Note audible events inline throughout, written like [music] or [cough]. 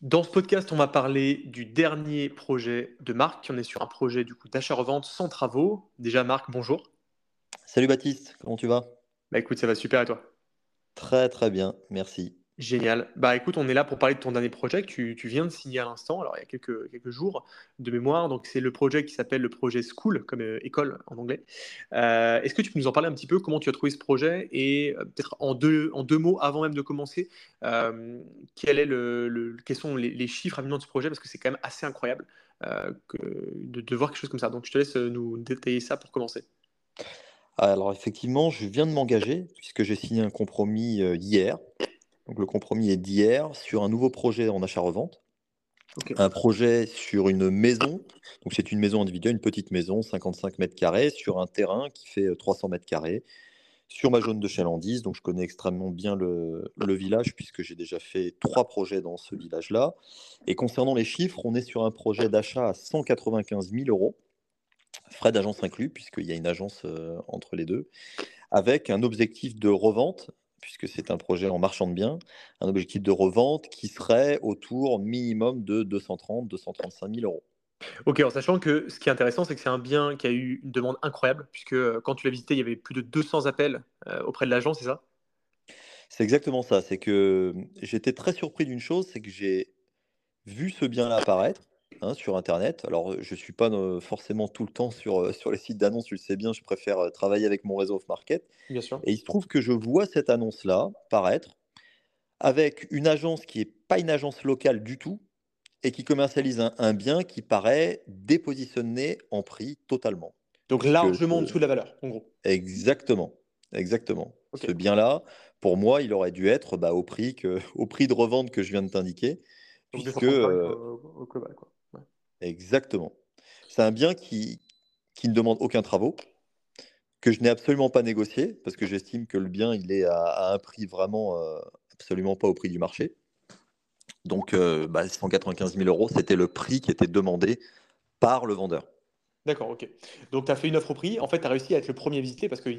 Dans ce podcast, on va parler du dernier projet de Marc. On est sur un projet du coup d'achat-revente sans travaux. Déjà, Marc, bonjour. Salut Baptiste, comment tu vas? Bah écoute, ça va super et toi? Très très bien, merci. Génial. Bah écoute, on est là pour parler de ton dernier projet que tu, tu viens de signer à l'instant, alors il y a quelques, quelques jours de mémoire. Donc c'est le projet qui s'appelle le projet School, comme euh, école en anglais. Euh, Est-ce que tu peux nous en parler un petit peu Comment tu as trouvé ce projet Et euh, peut-être en deux, en deux mots, avant même de commencer, quels sont les, chiffres à venir de ce projet? Parce que c'est quand même assez incroyable de, de voir quelque chose comme ça. Donc je te laisse nous détailler ça pour commencer. Alors effectivement, je viens de m'engager puisque j'ai signé un compromis hier. Donc le compromis est d'hier sur un nouveau projet en achat-revente. Un projet sur une maison. Donc c'est une maison individuelle, une petite maison, 55 mètres carrés, sur un terrain qui fait euh, 300 mètres carrés, sur ma zone de chalandise. Donc je connais extrêmement bien le, le village puisque j'ai déjà fait trois projets dans ce village-là. Et concernant les chiffres, on est sur un projet d'achat à 195 000 euros. frais d'agence inclus, puisqu'il y a une agence euh, entre les deux, avec un objectif de revente, puisque c'est un projet en marchand de biens, un objectif de revente qui serait autour minimum de 230-235 000 euros. Ok, en sachant que ce qui est intéressant, c'est que c'est un bien qui a eu une demande incroyable, puisque euh, quand tu l'as visité, il y avait plus de 200 appels euh, auprès de l'agent, c'est ça? C'est exactement ça, c'est que j'étais très surpris d'une chose, c'est que j'ai vu ce bien-là apparaître hein, sur Internet. Alors, je ne suis pas euh, forcément tout le temps sur, euh, sur les sites d'annonces, tu le sais bien, je préfère euh, travailler avec mon réseau off-market. Bien sûr. Et il se trouve que je vois cette annonce-là paraître avec une agence qui n'est pas une agence locale du tout et qui commercialise un, un bien qui paraît dépositionné en prix totalement. Donc largement en dessous de la valeur, en gros. Exactement, exactement. Ce bien-là, pour moi, il aurait dû être bah, au prix que, [laughs] au prix de revente que je viens de t'indiquer, puisque 235 euh, au, au global, quoi. Exactement. C'est un bien qui, qui ne demande aucun travaux, que je n'ai absolument pas négocié, parce que j'estime que le bien, il est à, un prix vraiment euh, absolument pas au prix du marché. Donc, euh, bah, 195 000 euros, c'était le prix qui était demandé par le vendeur. D'accord, ok. Donc tu as fait une offre au prix. En fait, tu as réussi à être le premier visité parce que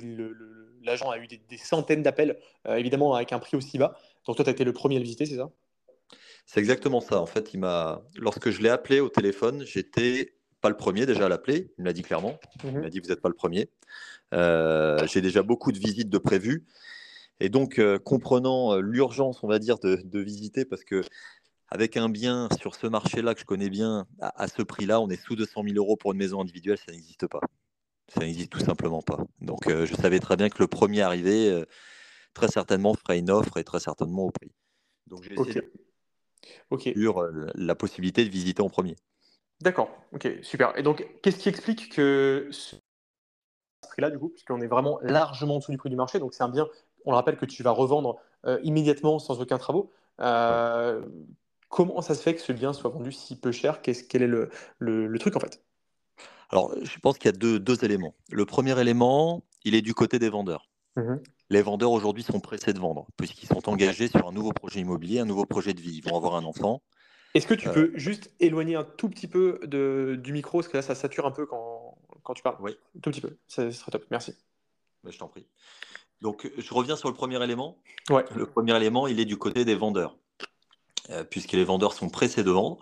l'agent a eu des, des centaines d'appels, euh, évidemment, avec un prix aussi bas. Donc toi, tu as été le premier à le visiter, c'est ça? C'est exactement ça. En fait, il m'a, lorsque je l'ai appelé au téléphone, j'étais pas le premier déjà à l'appeler. Il me l'a dit clairement. Il Mhm. m'a dit vous n'êtes pas le premier. Euh, j'ai déjà beaucoup de visites de prévues. Et donc, euh, comprenant euh, l'urgence, on va dire, de, de visiter, parce que avec un bien sur ce marché-là que je connais bien, à, à ce prix-là, on est sous 200 000 euros pour une maison individuelle, ça n'existe pas. Ça n'existe tout simplement pas. Donc, euh, je savais très bien que le premier arrivé, très certainement, ferait une offre et très certainement au prix. Donc, j'ai essayé Sur euh, la possibilité de visiter en premier. D'accord, ok, super. Et donc, qu'est-ce qui explique que ce prix-là, du coup, puisqu'on est vraiment largement en dessous du prix du marché, donc c'est un bien, on le rappelle, que tu vas revendre euh, immédiatement sans aucun travaux. Euh, comment ça se fait que ce bien soit vendu si peu cher? Qu'est-ce, quel est le, le- le truc en fait? Alors, je pense qu'il y a deux, deux éléments. Le premier élément, il est du côté des vendeurs. Mhm. Les vendeurs aujourd'hui sont pressés de vendre, puisqu'ils sont engagés sur un nouveau projet immobilier, un nouveau projet de vie. Ils vont avoir un enfant. Est-ce que tu Euh, peux juste éloigner un tout petit peu de, du micro, parce que là, ça sature un peu quand, quand tu parles? oui, Un tout petit peu, ça serait top, merci. mais je t'en prie. Donc, je reviens sur le premier élément. Ouais, Le premier élément, il est du côté des vendeurs, euh, puisque les vendeurs sont pressés de vendre.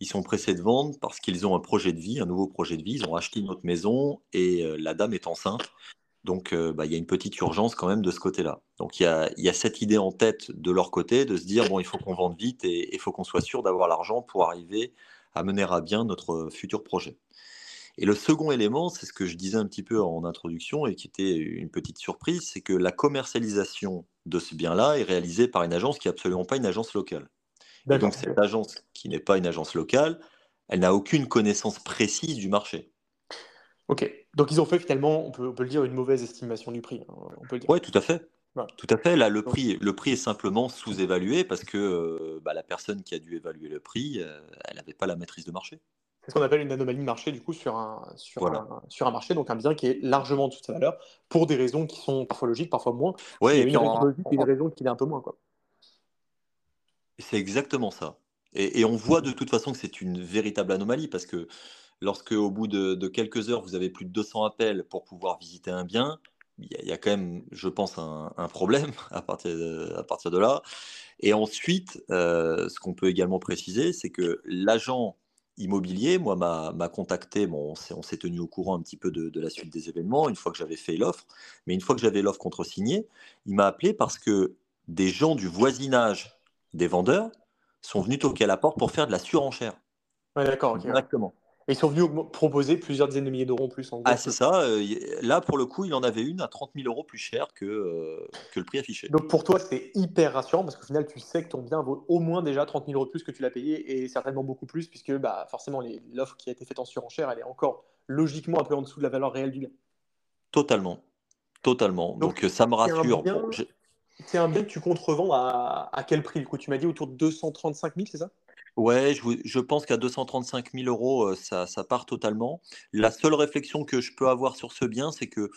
Ils sont pressés de vendre parce qu'ils ont un projet de vie, un nouveau projet de vie. Ils ont acheté une autre maison et euh, la dame est enceinte. Donc, euh, bah, il y a une petite urgence quand même de ce côté-là. Donc, il y a, y a cette idée en tête de leur côté de se dire, bon, il faut qu'on vende vite et il faut qu'on soit sûr d'avoir l'argent pour arriver à mener à bien notre futur projet. Et le second élément, c'est ce que je disais un petit peu en introduction et qui était une petite surprise, c'est que la commercialisation de ce bien-là est réalisée par une agence qui n'est absolument pas une agence locale. Et donc, cette agence qui n'est pas une agence locale, elle n'a aucune connaissance précise du marché. Ok, donc ils ont fait finalement, on peut, on peut le dire, une mauvaise estimation du prix, hein, on peut le dire. Oui, tout à fait. Tout à fait. Là, le prix, le prix est simplement sous-évalué parce que euh, bah, la personne qui a dû évaluer le prix, euh, elle n'avait pas la maîtrise de marché. c'est ce qu'on appelle une anomalie de marché, du coup, sur un, sur Voilà. un, sur un marché, donc un bien qui est largement en dessous de sa valeur, pour des raisons qui sont parfois logiques, parfois moins. A et puis une raison en- logique et une raison qui l'est un peu moins, quoi. c'est exactement ça. Et, et on voit de toute façon que c'est une véritable anomalie parce que lorsque au bout de, de quelques heures, vous avez plus de 200 appels pour pouvoir visiter un bien, il y, a quand même, je pense, un, problème [laughs] à partir, de, à partir de là. Et ensuite, euh, ce qu'on peut également préciser, c'est que l'agent immobilier, moi, m'a contacté. Bon, on s'est tenu au courant un petit peu de, la suite des événements une fois que j'avais fait l'offre. Mais une fois que j'avais l'offre contre-signée, il m'a appelé parce que des gens du voisinage des vendeurs sont venus toquer à la porte pour faire de la surenchère. Ouais, d'accord. Exactement. Et ils sont venus proposer plusieurs dizaines de milliers d'euros en plus. En ah, c'est ça. Euh, là, pour le coup, il en avait une à 30 000 euros plus cher que, euh, que le prix affiché. Donc pour toi, c'est hyper rassurant parce qu'au final, tu sais que ton bien vaut au moins déjà 30 000 euros plus que tu l'as payé et certainement beaucoup plus puisque bah, forcément, l'offre qui a été faite en surenchère, elle est encore logiquement un peu en dessous de la valeur réelle du bien. Totalement. Totalement. Donc, ça me rassure. C'est un, bien que tu contrevends à, à quel prix? Du tu m'as dit autour de 235 000, c'est ça? Ouais, je, pense qu'à 235 000 euros, ça, ça part totalement. La seule réflexion que je peux avoir sur ce bien, c'est qu'il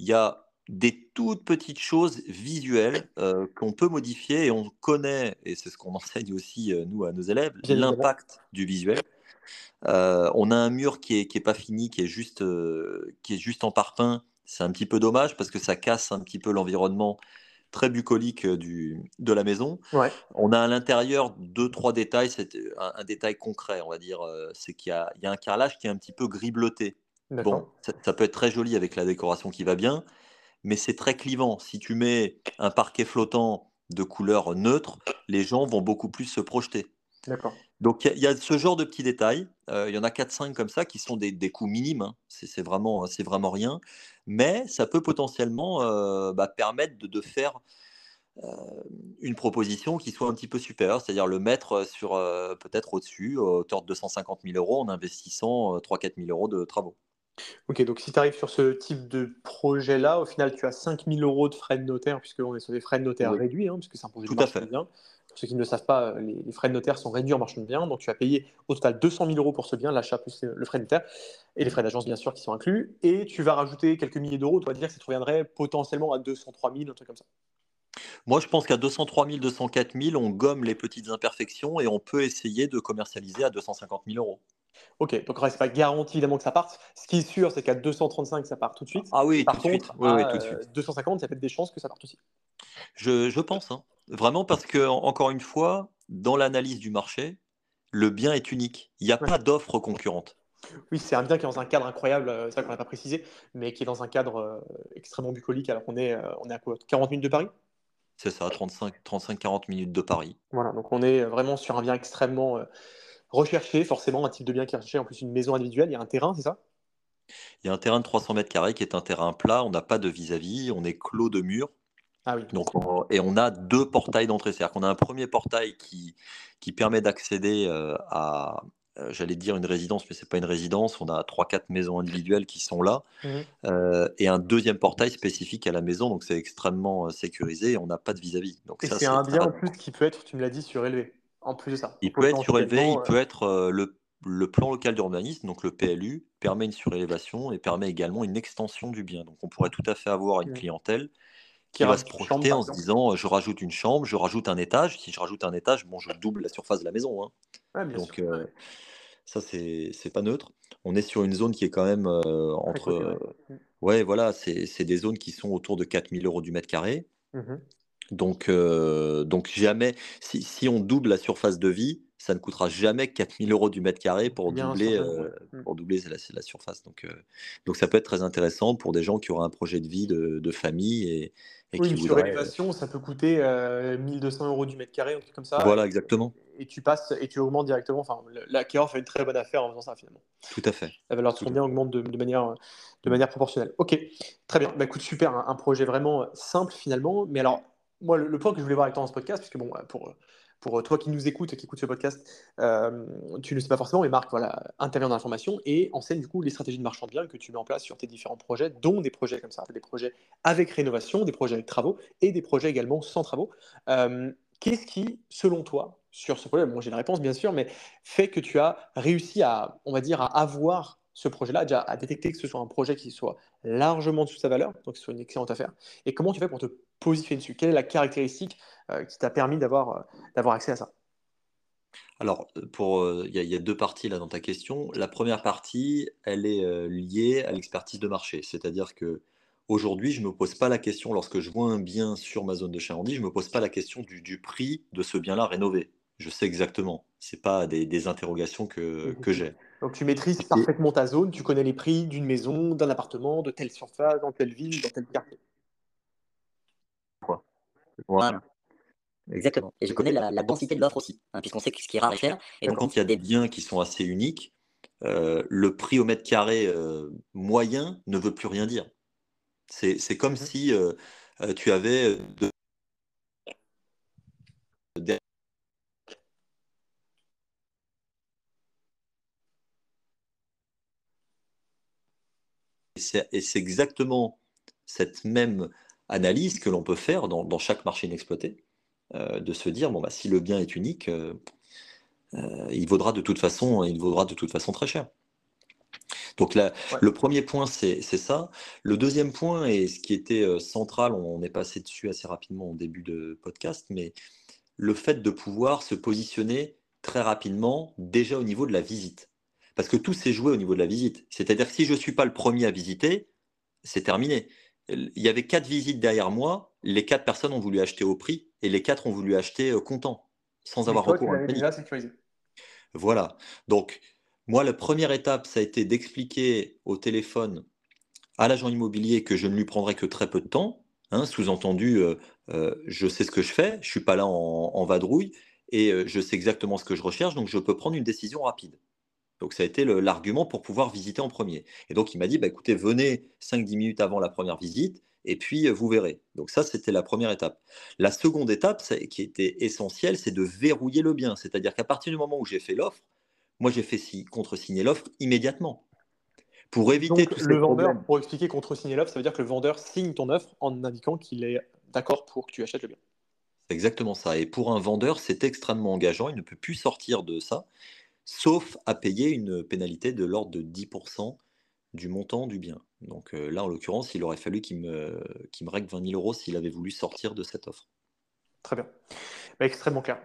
y a des toutes petites choses visuelles qu'on peut modifier et on connaît, et c'est ce qu'on [laughs] enseigne aussi, nous, à nos élèves, l'impact du visuel. on a un mur qui est, qui est pas fini, qui est juste, qui est juste en parpaing. C'est un petit peu dommage parce que ça casse un petit peu l'environnement très bucolique du, de la maison. On a à l'intérieur deux, trois détails. C'est un, détail concret, on va dire. C'est qu'il y, y a, un carrelage qui est un petit peu gris bleuté. Bon, ça, peut être très joli avec la décoration qui va bien, mais c'est très clivant. Si tu mets un parquet flottant de couleur neutre, les gens vont beaucoup plus se projeter. D'accord. Donc il y, a ce genre de petits détails. Il y en a 4-5 comme ça qui sont des, des coûts minimes. Hein. C'est vraiment, vraiment rien. Mais ça peut potentiellement bah, permettre de, faire une proposition qui soit un petit peu supérieure, c'est-à-dire le mettre sur peut-être au-dessus, autour de 250 000 euros en investissant 3-4 000 euros de travaux. Ok, donc si tu arrives sur ce type de projet-là, au final, tu as 5 000 euros de frais de notaire, puisqu'on est sur des frais de notaire réduits, hein, puisque c'est un projet Tout de à fait. bien. Pour ceux qui ne le savent pas, les, frais de notaire sont réduits en marchand de biens. Donc, tu as payé au total 200 000 euros pour ce bien, l'achat plus le frais de notaire et les frais d'agence, bien sûr, qui sont inclus. Et tu vas rajouter quelques milliers d'euros. Tu vas dire que ça te reviendrait potentiellement à 203 000, un truc comme ça. Moi, je pense qu'à 203 000, 204 000, on gomme les petites imperfections et on peut essayer de commercialiser à 250 000 euros. Ok, donc c'est pas garanti évidemment que ça parte. Ce qui est sûr, c'est qu'à 235, ça part tout de suite. Ah oui, Par tout, contre, tout de suite. 250, ça peut être des chances que ça parte aussi. Je, pense, hein. vraiment, parce que, encore une fois, dans l'analyse du marché, le bien est unique. Il n'y a pas d'offre concurrente. Oui, c'est un bien qui est dans un cadre incroyable, euh, c'est ça qu'on n'a pas précisé, mais qui est dans un cadre euh, extrêmement bucolique alors qu'on est, euh, on est à quoi 40 minutes de Paris? C'est ça, 35-40 minutes de Paris. Voilà, donc on est vraiment sur un bien extrêmement recherché, forcément, un type de bien qui est recherché, en plus une maison individuelle, il y a un terrain, c'est ça? Il y a un terrain de 300 mètres carrés qui est un terrain plat, on n'a pas de vis-à-vis, on est clos de murs. Ah oui. Donc, et on a deux portails d'entrée. C'est-à-dire qu'on a un premier portail qui, qui permet d'accéder à, j'allais dire une résidence, mais c'est pas une résidence. On a trois, quatre maisons individuelles qui sont là, mmh et un deuxième portail spécifique à la maison. Donc c'est extrêmement sécurisé. Et on n'a pas de vis-à-vis. Donc et c'est un bien en plus qui peut être, tu me l'as dit, surélevé. En plus de ça. Il peut être surélevé. Il peut être le, le plan local d'urbanisme, donc le PLU, permet une surélévation et permet également une extension du bien. Donc on pourrait tout à fait avoir une mmh. clientèle qui va se projeter en se disant je rajoute une chambre, je rajoute un étage. Si je rajoute un étage, bon, je double la surface de la maison. Hein. Donc ça, c'est pas neutre. On est sur une zone qui est quand même entre. Mmh. ouais. voilà, c'est des zones qui sont autour de 4000 euros du mètre carré. Mmh donc, donc jamais, si, si, on double la surface de vie, ça ne coûtera jamais 4000 euros du mètre carré pour doubler, euh, mmh. pour doubler la, surface. Donc, euh, donc ça peut être très intéressant pour des gens qui auraient un projet de vie, de, famille et, et oui, qui une surélévation, ça peut coûter 1200 euh, euros du mètre carré, un truc comme ça. Voilà, exactement. Et, tu passes et tu augmentes directement. Enfin, l'acquéreur fait une très bonne affaire en faisant ça finalement. Tout à fait. La valeur de son bien augmente de, manière, de manière proportionnelle. Ok, très bien. Bah, écoute, super, un, projet vraiment simple finalement. Mais alors, moi, le, le, point que je voulais voir avec toi dans ce podcast, parce que bon, pour pour toi qui nous écoutes, qui écoute ce podcast, euh, tu ne sais pas forcément, mais Marc voilà, intervient dans l'information et enseigne du coup les stratégies de marchand de que tu mets en place sur tes différents projets, dont des projets comme ça, des projets avec rénovation, des projets avec travaux et des projets également sans travaux. Euh, qu'est-ce qui, selon toi, sur ce projet, moi j'ai la réponse bien sûr, mais fait que tu as réussi à, on va dire, à avoir ce projet-là, déjà à détecter que ce soit un projet qui soit largement sous sa valeur, donc que ce soit une excellente affaire, et comment tu fais pour te positionner dessus Quelle est la caractéristique euh, qui t'a permis d'avoir euh, d'avoir accès à ça? Alors, pour, il y, a deux parties là dans ta question. La première partie, elle est liée à l'expertise de marché, c'est-à-dire que Aujourd'hui, je ne me pose pas la question, lorsque je vois un bien sur ma zone de chalandise, je ne me pose pas la question du, du prix de ce bien-là rénové. Je sais exactement. Ce pas des, des interrogations que, que j'ai. Donc tu maîtrises parfaitement ta zone, tu connais les prix d'une maison, d'un appartement, de telle surface, dans telle ville, dans tel quartier. Voilà. Exactement. Et je connais la, densité de l'offre aussi, hein, puisqu'on sait ce qui est rare et cher. Et donc, quand il y a des biens qui sont assez uniques, euh, le prix au mètre carré euh, moyen ne veut plus rien dire. C'est comme mhm. si euh, tu avais Et c'est exactement cette même analyse que l'on peut faire dans, chaque marché inexploité, de se dire bon bah si le bien est unique, il vaudra de toute façon, il vaudra de toute façon très cher. Donc le premier point, c'est ça. Le deuxième point, et ce qui était euh, central, on est passé dessus assez rapidement au début de podcast, mais le fait de pouvoir se positionner très rapidement déjà au niveau de la visite. Parce que tout s'est joué au niveau de la visite. C'est-à-dire que si je ne suis pas le premier à visiter, c'est terminé. Il y avait quatre visites derrière moi, les quatre personnes ont voulu acheter au prix et les quatre ont voulu acheter euh, content, sans avoir recours à déjà sécurisé. Voilà. Donc, moi, la première étape, ça a été d'expliquer au téléphone à l'agent immobilier que je ne lui prendrais que très peu de temps. Hein, sous-entendu, euh, euh, je sais ce que je fais, je ne suis pas là en, vadrouille et je sais exactement ce que je recherche, donc je peux prendre une décision rapide. Donc ça a été l'argument pour pouvoir visiter en premier. Et donc il m'a dit, bah, écoutez, venez 5-10 minutes avant la première visite et puis vous verrez. Donc ça, c'était la première étape. La seconde étape, qui était essentielle, c'est de verrouiller le bien. C'est-à-dire qu'à partir du moment où j'ai fait l'offre, moi, j'ai fait contre-signer l'offre immédiatement. Pour éviter tout le vendeur, pour expliquer contre-signer l'offre, ça veut dire que le vendeur signe ton offre en indiquant qu'il est d'accord pour que tu achètes le bien. C'est exactement ça. Et pour un vendeur, c'est extrêmement engageant. Il ne peut plus sortir de ça, sauf à payer une pénalité de l'ordre de 10% du montant du bien. Donc euh, là, en l'occurrence, il aurait fallu qu'il me, me règle 20 000 euros s'il avait voulu sortir de cette offre. Très bien. Bah, extrêmement clair.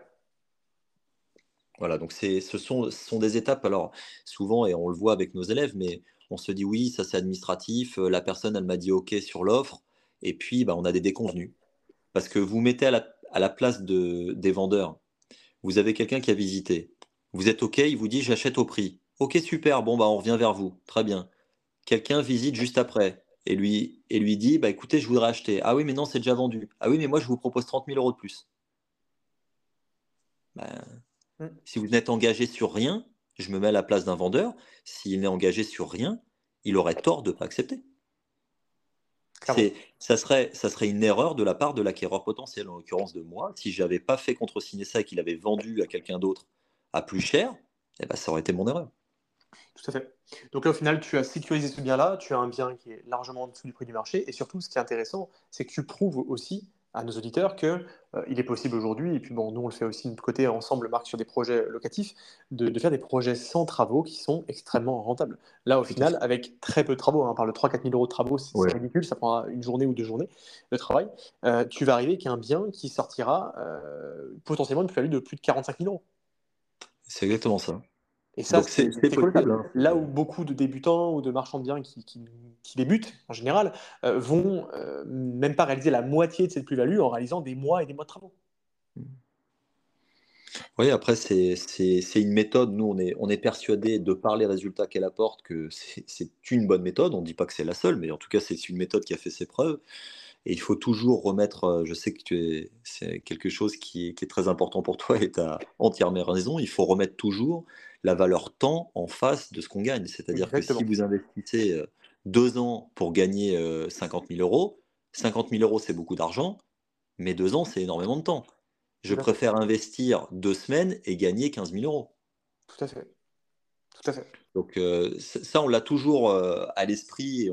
Voilà, donc ce sont, des étapes, alors souvent, et on le voit avec nos élèves, mais on se dit oui, ça c'est administratif, euh, la personne elle m'a dit ok sur l'offre, et puis bah, on a des déconvenus. Parce que vous mettez à la, place de, des vendeurs, vous avez quelqu'un qui a visité, vous êtes ok, il vous dit j'achète au prix. Ok, super, bon, bah, on revient vers vous, très bien. Quelqu'un visite juste après et lui, et lui dit bah, écoutez, je voudrais acheter. Ah oui, mais non, c'est déjà vendu. Ah oui, mais moi je vous propose 30 000 euros de plus. Ben, Mm. Si vous n'êtes engagé sur rien, je me mets à la place d'un vendeur, s'il n'est engagé sur rien, il aurait tort de ne pas accepter. Ça serait, ça serait une erreur de la part de l'acquéreur potentiel, en l'occurrence de moi. Si je n'avais pas fait contre-signer ça et qu'il avait vendu à quelqu'un d'autre à plus cher, eh ben, ça aurait été mon erreur. Tout à fait. Donc là, au final, tu as sécurisé ce bien-là, tu as un bien qui est largement en dessous du prix du marché, et surtout, ce qui est intéressant, c'est que tu prouves aussi à nos auditeurs que euh, il est possible aujourd'hui, et puis bon, nous on le fait aussi de notre côté ensemble, Marc, sur des projets locatifs, de, faire des projets sans travaux qui sont extrêmement rentables. Là, au final, avec très peu de travaux, hein, par le 3-4 000 euros de travaux, c'est ridicule, ça prendra une journée ou deux journées de travail, euh, tu vas arriver avec un bien qui sortira euh, potentiellement une plus-value de plus de 45 000 euros. C'est exactement ça. Et ça, c'est hein. Là où beaucoup de débutants ou de marchands de biens qui, débutent, en général, euh, vont euh, même pas réaliser la moitié de cette plus-value en réalisant des mois et des mois de travaux. Oui, après, c'est une méthode. Nous, on est, on est persuadé, de par les résultats qu'elle apporte, que c'est une bonne méthode. On ne dit pas que c'est la seule, mais en tout cas, c'est une méthode qui a fait ses preuves. Et il faut toujours remettre, euh, je sais que c'est quelque chose qui est, qui est, très important pour toi [laughs] et tu as entièrement raison, il faut remettre toujours la valeur temps en face de ce qu'on gagne. C'est-à-dire que si vous investissez euh, deux ans pour gagner 50 euh, 000 euros, 50 000 euros, c'est beaucoup d'argent, mais deux ans, c'est énormément de temps. Je préfère investir deux semaines et gagner 15 000 euros. Tout à fait. Tout à fait. Donc euh, ça, on l'a toujours à l'esprit. Et,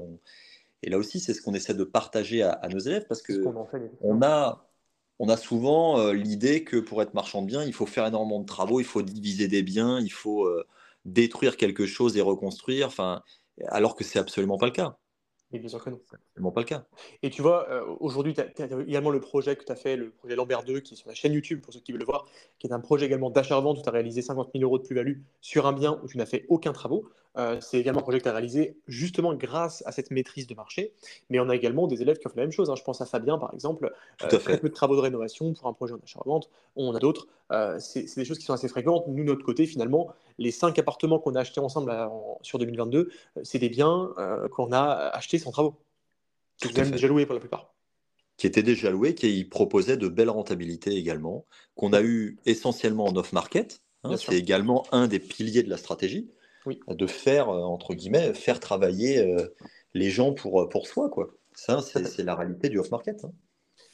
et, là aussi, c'est ce qu'on essaie de partager à, à nos élèves parce que on a, on a souvent euh, l'idée que pour être marchand de biens, il faut faire énormément de travaux, il faut diviser des biens, il faut euh, détruire quelque chose et reconstruire, enfin, alors que c'est absolument pas le cas. Et bien sûr que non. Absolument pas le cas. Et tu vois, euh, aujourd'hui, tu as, également le projet que tu as fait, le projet Lambert 2, qui est sur la chaîne YouTube, pour ceux qui veulent le voir, qui est un projet également d'achat-revente où tu as réalisé 50 000 euros de plus-value sur un bien où tu n'as fait aucun travaux. Euh, c'est également un projet que tu as réalisé justement grâce à cette maîtrise de marché. Mais on a également des élèves qui ont fait la même chose. Hein. Je pense à Fabien, par exemple, Tout à fait. peu de travaux de rénovation pour un projet en achat-revente. On a d'autres. c'est des choses qui sont assez fréquentes. Nous, de notre côté, finalement, les cinq appartements qu'on a achetés ensemble sur 2022, c'est des biens qu'on a achetés sans travaux qui étaient déjà loués pour la plupart. Qui étaient déjà loués, qui proposaient de belles rentabilités également, qu'on a eu essentiellement en off-market. Hein, c'est également un des piliers de la stratégie, de faire, euh, entre guillemets, faire travailler euh, les gens pour, euh, pour soi. Quoi. Ça, c'est la réalité du off-market. Hein.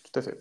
Tout à fait.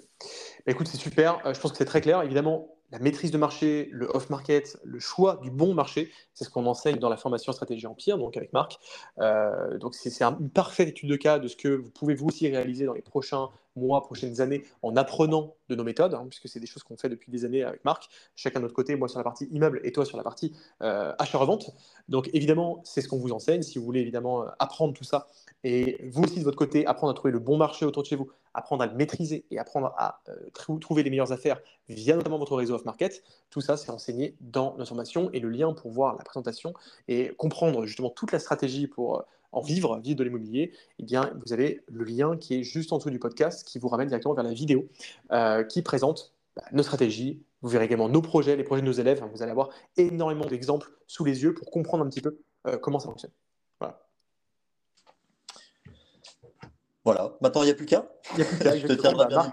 Écoute, c'est super. je pense que c'est très clair. Évidemment, la maîtrise de marché, le off-market, le choix du bon marché, c'est ce qu'on enseigne dans la formation stratégie empire, donc avec Marc. Euh, donc c'est une parfaite étude de cas de ce que vous pouvez vous aussi réaliser dans les prochains mois, prochaines années, en apprenant de nos méthodes, hein, puisque c'est des choses qu'on fait depuis des années avec Marc, chacun de notre côté, moi sur la partie immeuble et toi sur la partie euh, achat-revente. Donc évidemment, c'est ce qu'on vous enseigne. Si vous voulez évidemment euh, apprendre tout ça, et vous aussi de votre côté, apprendre à trouver le bon marché autour de chez vous, apprendre à le maîtriser et apprendre à euh, trouver les meilleures affaires via notamment votre réseau off-market, tout ça c'est enseigné dans notre formation et le lien pour voir la présentation et comprendre justement toute la stratégie pour en vivre, vivre de l'immobilier, eh bien, vous avez le lien qui est juste en dessous du podcast qui vous ramène directement vers la vidéo euh, qui présente bah, nos stratégies. Vous verrez également nos projets, les projets de nos élèves. vous allez avoir énormément d'exemples sous les yeux pour comprendre un petit peu euh, comment ça fonctionne. Voilà. Voilà, maintenant il n'y a plus qu'à. Il a plus qu'à. [laughs] je, te bah,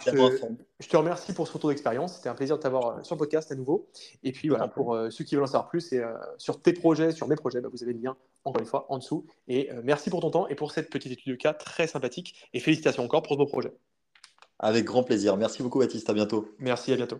je, te remercie pour ce retour d'expérience. C'était un plaisir de t'avoir euh, sur le podcast à nouveau. Et puis voilà, pour euh, ceux qui veulent en savoir plus, et, euh, sur tes projets, sur mes projets, bah, vous avez le lien encore une fois en dessous. Et merci pour ton temps et pour cette petite étude de cas très sympathique. Et félicitations encore pour ce beau projet. Avec grand plaisir. Merci beaucoup Baptiste, à bientôt. Merci, à bientôt.